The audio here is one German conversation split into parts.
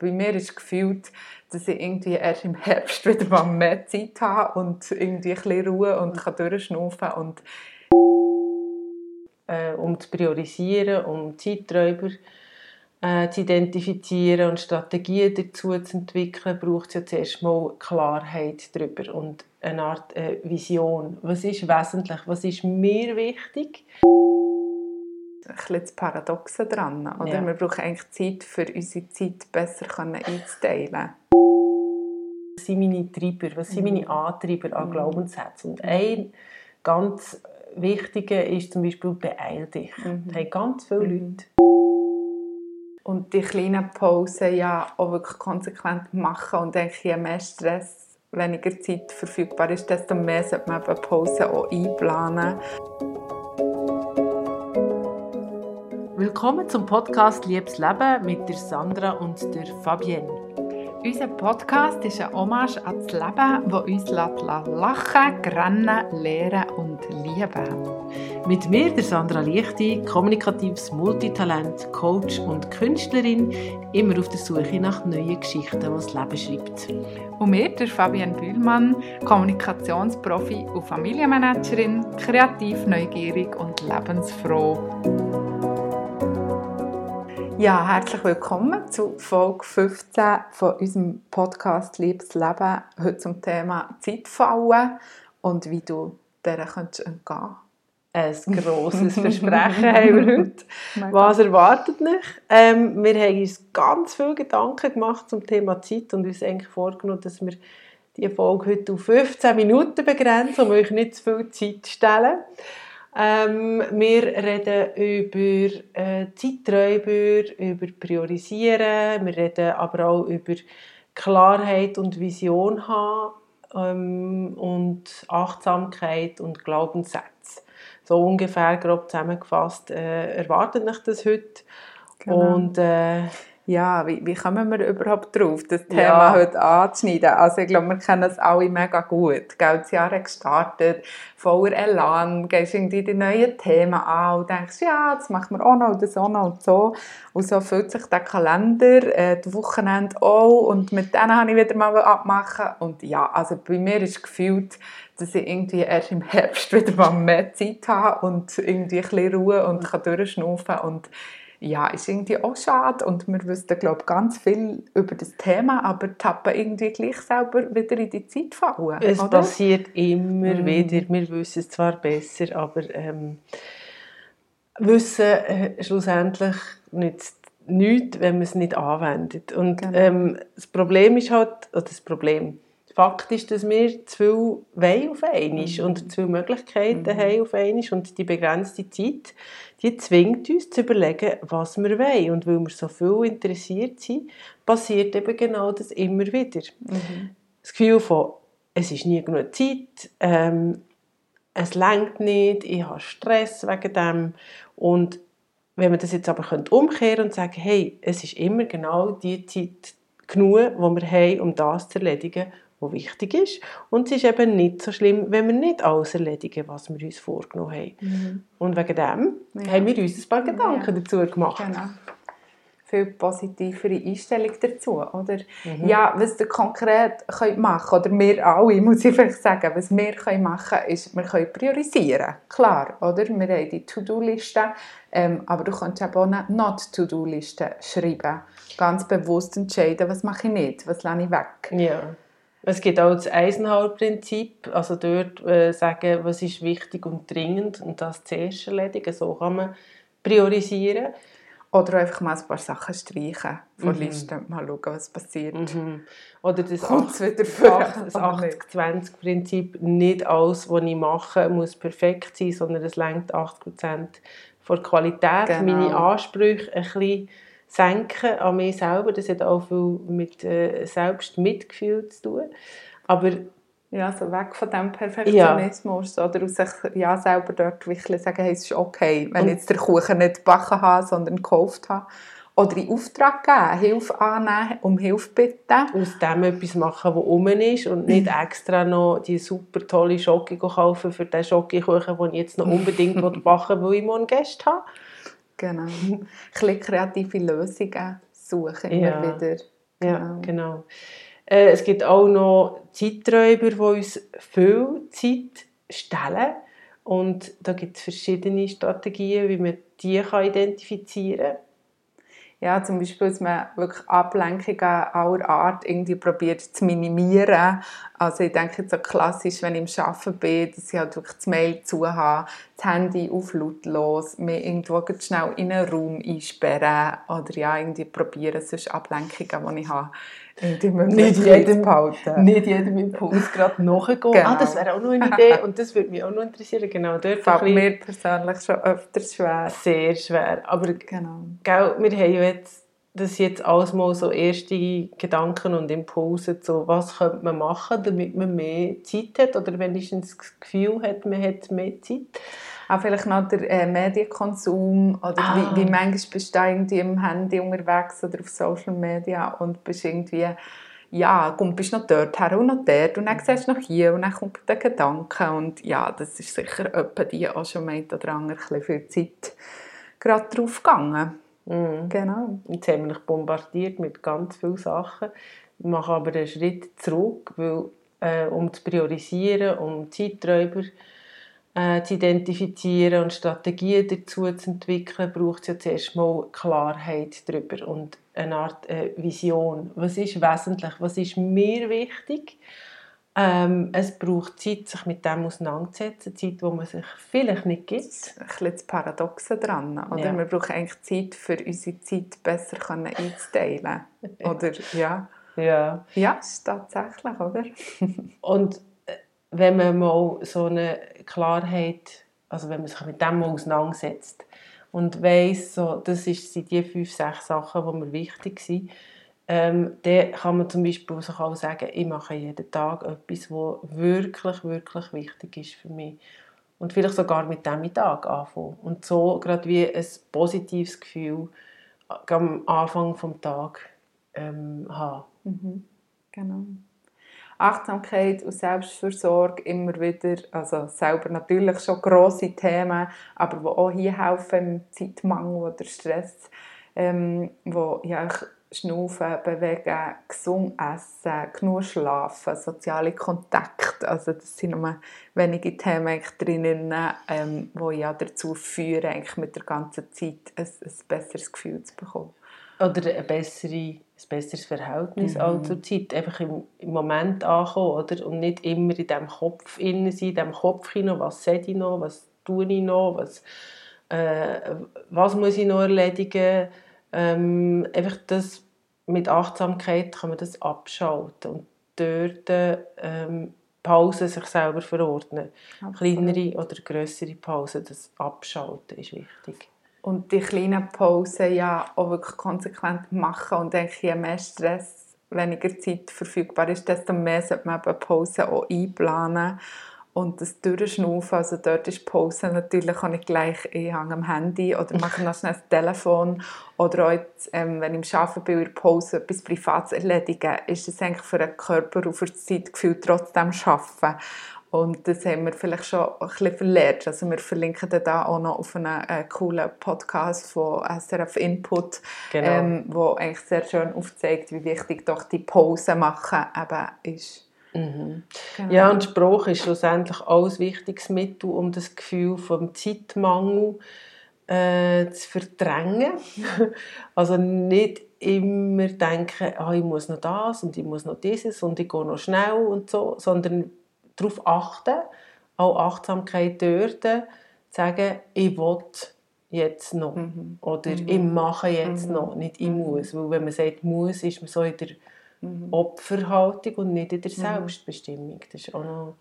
bei mir ist gefühlt, dass ich irgendwie erst im Herbst wieder mal mehr Zeit habe und irgendwie ein bisschen Ruhe und kann durchschnaufen und äh, um zu priorisieren, um Zeiträuber äh, zu identifizieren und Strategien dazu zu entwickeln, braucht es ja zuerst mal Klarheit darüber und eine Art äh, Vision. Was ist wesentlich? Was ist mir wichtig? Ein bisschen das Paradoxe dran. Oder? Ja. Wir brauchen eigentlich Zeit, für unsere Zeit besser einzuteilen. Was sind meine Treiber? Was sind meine mhm. Antreiber an mhm. Glaubenssätzen? Und ein ganz wichtiger ist zum Beispiel «Beeil dich». Mhm. Das haben ganz viele mhm. Leute. Und die kleinen Pausen ja auch wirklich konsequent machen und denke, je mehr Stress, weniger Zeit verfügbar ist, desto mehr sollte man Pausen auch einplanen. Willkommen zum Podcast Liebes Leben mit der Sandra und der Fabienne. Unser Podcast ist ein Hommage an das Leben, das uns lachen, grennen, lehren und lieben Mit mir, der Sandra Lichti, kommunikatives Multitalent, Coach und Künstlerin, immer auf der Suche nach neuen Geschichten, die das Leben schreibt. Und mir, der Fabienne Bühlmann, Kommunikationsprofi und Familienmanagerin, kreativ, neugierig und lebensfroh. Ja, herzlich willkommen zu Folge 15 von unserem Podcast Liebes Leben. Heute zum Thema Zeitfallen und wie du dieser könntest entgehen ein grosses Versprechen haben wir heute. Was erwartet mich? Ähm, wir haben uns ganz viele Gedanken gemacht zum Thema Zeit und uns eigentlich vorgenommen, dass wir die Folge heute auf 15 Minuten begrenzen, um euch nicht zu viel Zeit zu stellen. Ähm, wir reden über äh, Zeiträuber, über Priorisieren, wir reden aber auch über Klarheit und Vision haben ähm, und Achtsamkeit und Glaubenssätze. So ungefähr grob zusammengefasst äh, erwartet mich das heute. Genau. Und äh, ja, wie, wie kommen wir überhaupt drauf, das Thema ja. heute anzuschneiden? Also ich glaube, wir kennen es alle mega gut. Gell, das Jahr hat gestartet, voller Elan, gehst irgendwie die neuen Themen an und denkst, ja, das machen wir auch noch und so noch und so. Und so füllt sich der Kalender, äh, das Wochenende auch und mit denen habe ich wieder mal abmachen. Und ja, also bei mir ist gefühlt, dass ich irgendwie erst im Herbst wieder mal mehr Zeit habe und irgendwie ein bisschen Ruhe und kann durchschnaufen und ja, ist irgendwie auch schade und wir wüssten, glaube ganz viel über das Thema, aber tappen irgendwie gleich selber wieder in die Zeit fallen. Es oder? passiert immer mm. wieder, wir wissen es zwar besser, aber ähm, wissen äh, schlussendlich nicht nichts, wenn man es nicht anwendet. Und genau. ähm, das Problem ist halt, oder das Problem, Fakt ist, dass wir zu viel wollen auf einmal mhm. und zu viele Möglichkeiten mhm. haben auf einmal und die begrenzte Zeit, die zwingt uns zu überlegen, was wir wollen. Und weil wir so viel interessiert sind, passiert eben genau das immer wieder. Mhm. Das Gefühl von, es ist nie genug Zeit, ähm, es lenkt nicht, ich habe Stress wegen dem und wenn wir das jetzt aber umkehren und sagen, hey, es ist immer genau die Zeit genug, die wir haben, um das zu erledigen, was wichtig ist. Und es ist eben nicht so schlimm, wenn wir nicht alles erledigen, was wir uns vorgenommen haben. Mhm. Und wegen dem ja. haben wir uns ein paar Gedanken ja. dazu gemacht. Genau. Viel positivere Einstellung dazu, oder? Mhm. Ja, was wir konkret können machen oder wir alle, muss ich vielleicht sagen, was wir können machen können, ist, wir können priorisieren. Klar, oder? Wir haben die To-Do-Liste, ähm, aber du kannst auch eine Not-To-Do-Liste schreiben. Ganz bewusst entscheiden, was mache ich nicht, was lasse ich weg. Ja. Es gibt auch das Eisenhower-Prinzip, also dort äh, sagen, was ist wichtig und dringend und das zuerst erledigen. So kann man priorisieren. Oder einfach mal ein paar Sachen streichen von mhm. Liste, mal schauen, was passiert. Mhm. Oder das 80-20-Prinzip, nicht alles, was ich mache, muss perfekt sein, sondern es lenkt 80% von Qualität, genau. meine Ansprüche ein bisschen senken an mir selber. Das hat auch viel mit äh, Selbstmitgefühl zu tun. Aber ja, so weg von dem Perfektionismus ja. oder aus sich ja, selber dort wirklich sagen, hey, es ist okay, wenn ich jetzt den Kuchen nicht gebacken habe, sondern gekauft habe. Oder in Auftrag geben, Hilfe annehmen, um Hilfe bitten. Aus dem etwas machen, was um ist und nicht extra noch die super tolle Schocke kaufen für den Schokokuchen, den ich jetzt noch unbedingt backen will, weil ich morgen Gäste habe. Genau. Ein kreative Lösungen suchen immer ja. wieder. Ja, genau. genau. Äh, es gibt auch noch Zeiträuber, die uns viel Zeit stellen. Und da gibt es verschiedene Strategien, wie man die kann identifizieren kann. Ja, zum Beispiel, dass man wirklich Ablenkungen aller Art irgendwie probiert zu minimieren. Also ich denke jetzt so klassisch, wenn ich im Arbeiten bin, dass ich halt wirklich das Mail zu habe, das Handy auf lautlos, mir irgendwo schnell in einen Raum einsperren oder ja, irgendwie probieren, sonst Ablenkungen, die ich habe, nicht jedem, behalten. Nicht jedem Impuls gerade nachgehen. Genau. Ah, das wäre auch noch eine Idee und das würde mich auch noch interessieren. Genau, dort Fällt mir persönlich schon öfters schwer. Sehr schwer. Aber genau. Gell, wir haben jetzt das jetzt alles mal so erste Gedanken und Impulse, so was könnte man machen, damit man mehr Zeit hat oder wenigstens das Gefühl hat, man hat mehr Zeit auch vielleicht noch der äh, Medienkonsum oder ah. wie, wie manchmal bist du irgendwie im Handy unterwegs oder auf Social Media und bist irgendwie ja, komm, bist noch dort her und noch dort und dann mhm. siehst du noch hier und dann kommt der Gedanke und ja, das ist sicher etwa die auch schon mit oder andere viel Zeit gerade drauf gegangen. Mhm. Genau. Jetzt haben wir bombardiert mit ganz vielen Sachen. Wir machen aber einen Schritt zurück, weil äh, um zu priorisieren, um Zeiträuber äh, zu identifizieren und Strategien dazu zu entwickeln, braucht es ja zuerst mal Klarheit darüber und eine Art äh, Vision. Was ist wesentlich? Was ist mir wichtig? Ähm, es braucht Zeit, sich mit dem auseinanderzusetzen, Zeit, wo man sich vielleicht nicht gibt. Das ist ein bisschen das Paradoxe dran, oder? Ja. Wir brauchen eigentlich Zeit, für unsere Zeit besser einzuteilen, oder? Ja. Ja. Ja, ist tatsächlich, oder? und wenn man mal so eine Klarheit, also wenn man sich mit dem mal auseinandersetzt und weiss, so, das sind die fünf, sechs Sachen, die mir wichtig sind, ähm, dann kann man zum Beispiel sich auch sagen, ich mache jeden Tag etwas, was wirklich, wirklich wichtig ist für mich. Und vielleicht sogar mit dem Tag anfangen. Und so gerade wie ein positives Gefühl am Anfang des Tages ähm, haben. Mhm. Genau. Achtsamkeit und Selbstversorgung immer wieder, also selber natürlich schon grosse Themen, aber die auch hier helfen im Zeitmangel oder Stress, ähm, wo ja, Schnaufen, Bewegen, gesund essen, genug schlafen, soziale Kontakte, also das sind nur wenige Themen drinnen, ähm, die ja dazu führen, eigentlich mit der ganzen Zeit ein, ein besseres Gefühl zu bekommen. Oder eine bessere, ein besseres Verhältnis mhm. auch zur Zeit. Einfach im, im Moment ankommen, oder? Und nicht immer in diesem Kopf innen sein, in diesem Kopf hinein, was sehe ich noch, was tue ich noch, was, äh, was muss ich noch erledigen. Ähm, einfach das, mit Achtsamkeit kann man das abschalten und dort ähm, Pausen sich selber verordnen. Absolut. Kleinere oder größere Pausen, das Abschalten ist wichtig und die kleinen Pausen ja auch wirklich konsequent machen und denke, je mehr Stress, weniger Zeit verfügbar ist, desto mehr sollte man eben Pausen auch einplanen und das Durchschnaufen, also dort ist Pause natürlich auch nicht gleich, ich hänge am Handy oder mache noch schnell das Telefon oder auch jetzt, ähm, wenn ich im Arbeiten bin, in Pause etwas Privates erledigen, ist es eigentlich für den Körper und für das Zeitgefühl trotzdem Arbeiten. Und das haben wir vielleicht schon ein bisschen verlernt. Also wir verlinken da auch noch auf einen äh, coolen Podcast von SRF Input, genau. ähm, wo eigentlich sehr schön aufzeigt, wie wichtig doch die Pause machen eben ist. Mhm. Genau. Ja, und Sprache ist schlussendlich auch ein wichtiges Mittel, um das Gefühl vom Zeitmangel äh, zu verdrängen. also nicht immer denken, ah, ich muss noch das und ich muss noch dieses und ich gehe noch schnell und so, sondern darauf achten, auch Achtsamkeit dort, zu sagen, ich will jetzt noch mhm. oder mhm. ich mache jetzt mhm. noch, nicht ich mhm. muss. Weil wenn man sagt muss, ist man so in der mhm. Opferhaltung und nicht in der mhm. Selbstbestimmung. Das ist auch noch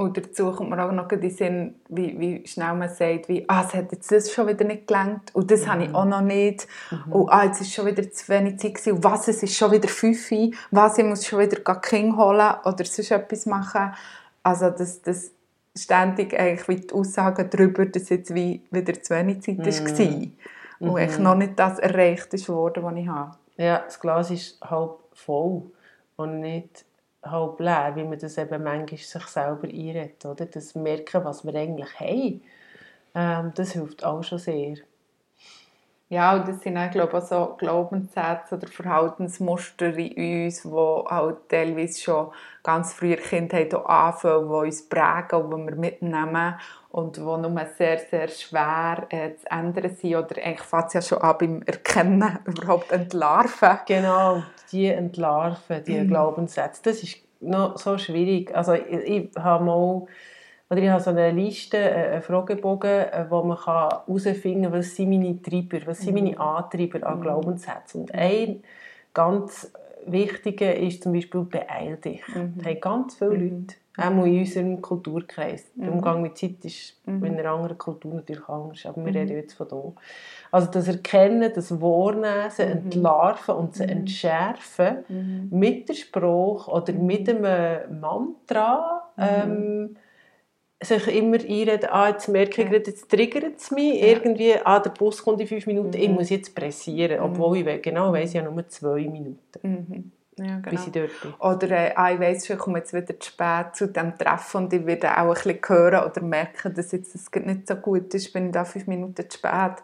und dazu kommt man auch noch in den Sinn, wie, wie schnell man sagt, wie, ah, es hat jetzt das schon wieder nicht gelangt und das mhm. habe ich auch noch nicht. Mhm. Und ah, jetzt ist schon wieder zu wenig Zeit gewesen. Und was, es ist schon wieder fünf Was, ich muss schon wieder King holen oder sonst etwas machen. Also das, das ständig eigentlich wie die Aussagen darüber, dass jetzt wie wieder zu wenig Zeit mhm. war. Und eigentlich noch nicht das erreicht ist worden, was ich habe. Ja, das Glas ist halb voll und nicht halb leer, wie man das eben manchmal sich selber einredet. Oder? Das Merken, was wir eigentlich haben, ähm, das hilft auch schon sehr. Ja, und das sind auch, glaube ich, so Glaubenssätze oder Verhaltensmuster in uns, die halt teilweise schon ganz früher Kindheit anfangen, die uns prägen und die wir mitnehmen und die nur sehr, sehr schwer äh, zu ändern sind. Oder eigentlich fängt es ja schon an beim Erkennen, überhaupt entlarven. Genau, die entlarven, die mhm. Glaubenssätze. Das ist noch so schwierig. Also ich, ich habe mal oder ich habe so eine Liste, äh, einen Fragebogen, äh, wo man herausfinden kann, was sind meine Treiber, was sind meine mhm. Antreiber an mhm. Glaubenssätzen. Und ein ganz wichtiger ist zum Beispiel «Beeil dich». Mhm. Das haben ganz viele mhm. Leute, auch in unserem Kulturkreis. Der Umgang mit Zeit ist in einer anderen Kultur natürlich anders, aber wir reden jetzt von hier. Also das Erkennen, das Wahrnehmen, Entlarven und das Entschärfen mit der Sprache oder mit einem Mantra, ähm, sich immer einreden, ah, jetzt merke ich, jetzt triggert es mich, ja. irgendwie, ah, der Bus kommt in fünf Minuten, mhm. ich muss jetzt pressieren, mhm. obwohl ich genau weiss, ja nur zwei Minuten. Mhm. Ja, genau. bis ich dort bin. Oder äh, ah, ich weiss schon, ich komme jetzt wieder zu spät zu diesem Treffen und ich werde auch ein bisschen hören oder merken, dass jetzt das nicht so gut ist, wenn ich da fünf Minuten zu spät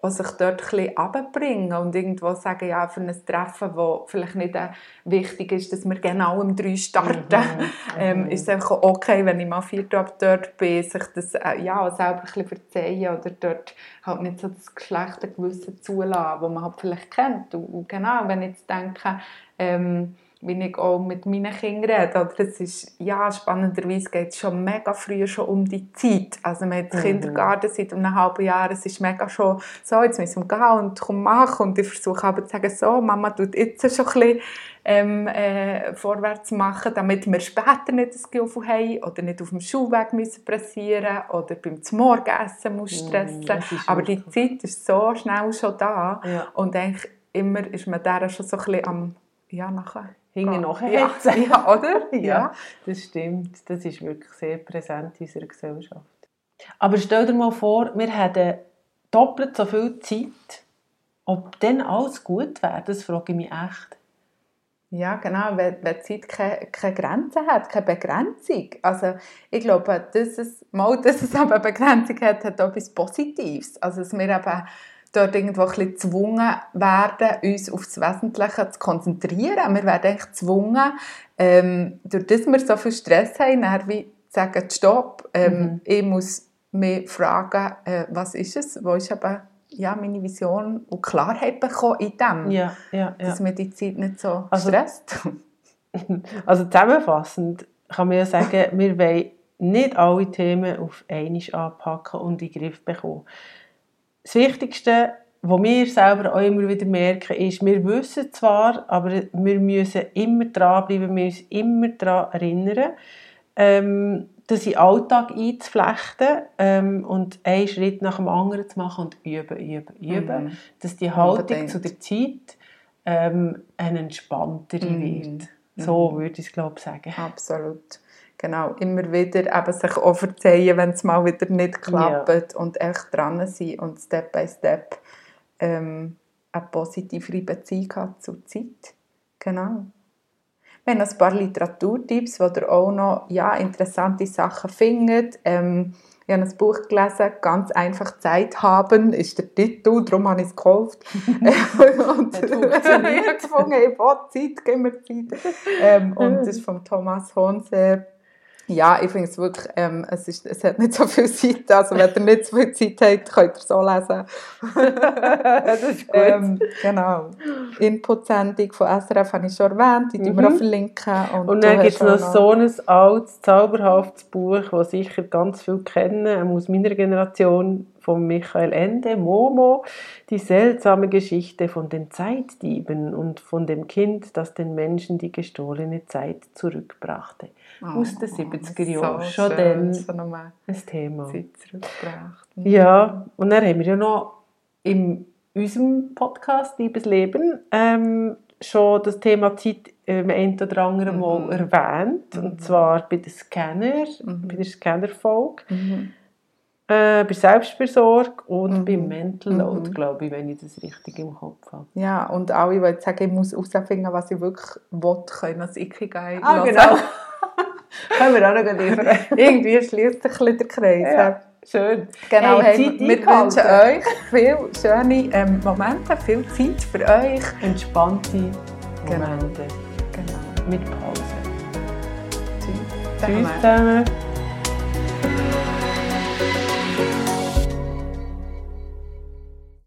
auch sich dort ein bisschen und irgendwo sagen, ja, für ein Treffen, wo vielleicht nicht äh, wichtig ist, dass wir genau um drei starten, mhm. ähm, mhm. ist es einfach okay, wenn ich mal vier Tage dort bin, sich das äh, ja, selber ein bisschen verzeihen oder dort halt nicht so das geschlechte Gewissen zulassen, das man halt vielleicht kennt. Und, und genau, wenn ich jetzt denke, ähm, wie ich auch mit meinen Kindern rede. Oder es ist, ja, spannenderweise geht es schon mega früh schon um die Zeit. Also man hat mhm. Kindergarten seit einem halben Jahr, es ist mega schon so, jetzt müssen wir gehen und komm, mach. Und ich versuche aber zu sagen, so, Mama tut jetzt schon ein bisschen ähm, äh, vorwärts machen, damit wir später nicht das Gefühl haben oder nicht auf dem Schulweg müssen pressieren oder beim Morgenessen muss mhm, stressen. Mm, aber die Zeit ist so schnell schon da ja. und eigentlich immer ist man da schon so ein bisschen am ja, nachher hinten nachher ja. ja, oder? Ja. ja, das stimmt. Das ist wirklich sehr präsent in unserer Gesellschaft. Aber stell dir mal vor, wir hätten doppelt so viel Zeit. Ob dann alles gut wäre, das frage ich mich echt. Ja, genau, wenn, wenn Zeit keine, keine Grenzen hat, keine Begrenzung. Also ich glaube, dass es, mal, dass es aber eine Begrenzung hat, hat etwas Positives. Also dass wir eben dort irgendwo ein bisschen gezwungen werden, uns auf das Wesentliche zu konzentrieren. Wir werden echt gezwungen, ähm, durch das wir so viel Stress haben, dann wie sagen, stopp, ähm, mhm. ich muss mich fragen, äh, was ist es, wo ist eben ja, meine Vision und Klarheit bekommen in dem, ja, ja, ja. dass mir die Zeit nicht so also, stresst. also zusammenfassend kann man ja sagen, wir wollen nicht alle Themen auf einmal anpacken und in den Griff bekommen das Wichtigste, was wir selber auch immer wieder merken, ist, wir wissen zwar, aber wir müssen immer dranbleiben, wir müssen immer daran erinnern, ähm, das in den Alltag einzuflechten ähm, und einen Schritt nach dem anderen zu machen und üben, üben, üben, mhm. dass die Haltung Unbedingt. zu der Zeit ähm, eine entspanntere mhm. wird. So mhm. würde ich es, glaube ich, sagen. Absolut genau, immer wieder eben sich auch verzeihen, wenn es mal wieder nicht klappt ja. und echt dran sein und Step by Step ähm, eine positivere Beziehung hat zur Zeit. Genau. Wir haben ein paar Literaturtipps, wo ihr auch noch ja, interessante Sachen findet. Ähm, ich habe ein Buch gelesen, «Ganz einfach Zeit haben» ist der Titel, darum habe ich es gekauft. und ich habe gefunden, ich will Zeit, gib mir Zeit. Ähm, und das ist von Thomas Honse ja, ich finde es wirklich, ähm, es, ist, es hat nicht so viel Zeit, also wenn ihr nicht so viel Zeit habt, könnt ihr es so lesen. das ist gut. Ähm, genau. Input-Sendung von SRF habe ich schon erwähnt, die mhm. wir auch verlinken. Und, und dann gibt es noch, noch so ein altes, zauberhaftes Buch, das sicher ganz viele kennen, aus meiner Generation, von Michael Ende, Momo, die seltsame Geschichte von den Zeitdieben und von dem Kind, das den Menschen die gestohlene Zeit zurückbrachte. Oh, aus den 70er Jahren. So Schon dann so ein Thema. Mhm. Ja, und dann haben wir ja noch in unserem Podcast «Liebes Leben» ähm, schon das Thema Zeit im einen oder anderen Mal mhm. erwähnt. Mhm. Und zwar bei den Scanner, mhm. bei der Scanner-Folge. Mhm. Äh, bei Selbstversorgung und mhm. beim Mental Load, mhm. glaube ich, wenn ich das richtig im Kopf habe. Ja, und alle, die jetzt sagen, ich muss herausfinden, was ich wirklich will, können das Ikigai Ah, genau. Können wir auch noch liefern. Irgendwie schließt sich ein bisschen der Kreis. Ja. schön. Genau, hey, hey, wir wünschen euch viele schöne ähm, Momente, viel Zeit für euch. Entspannte Momente. Genau. genau. Mit Pause. Tschüss. Tschüss zusammen.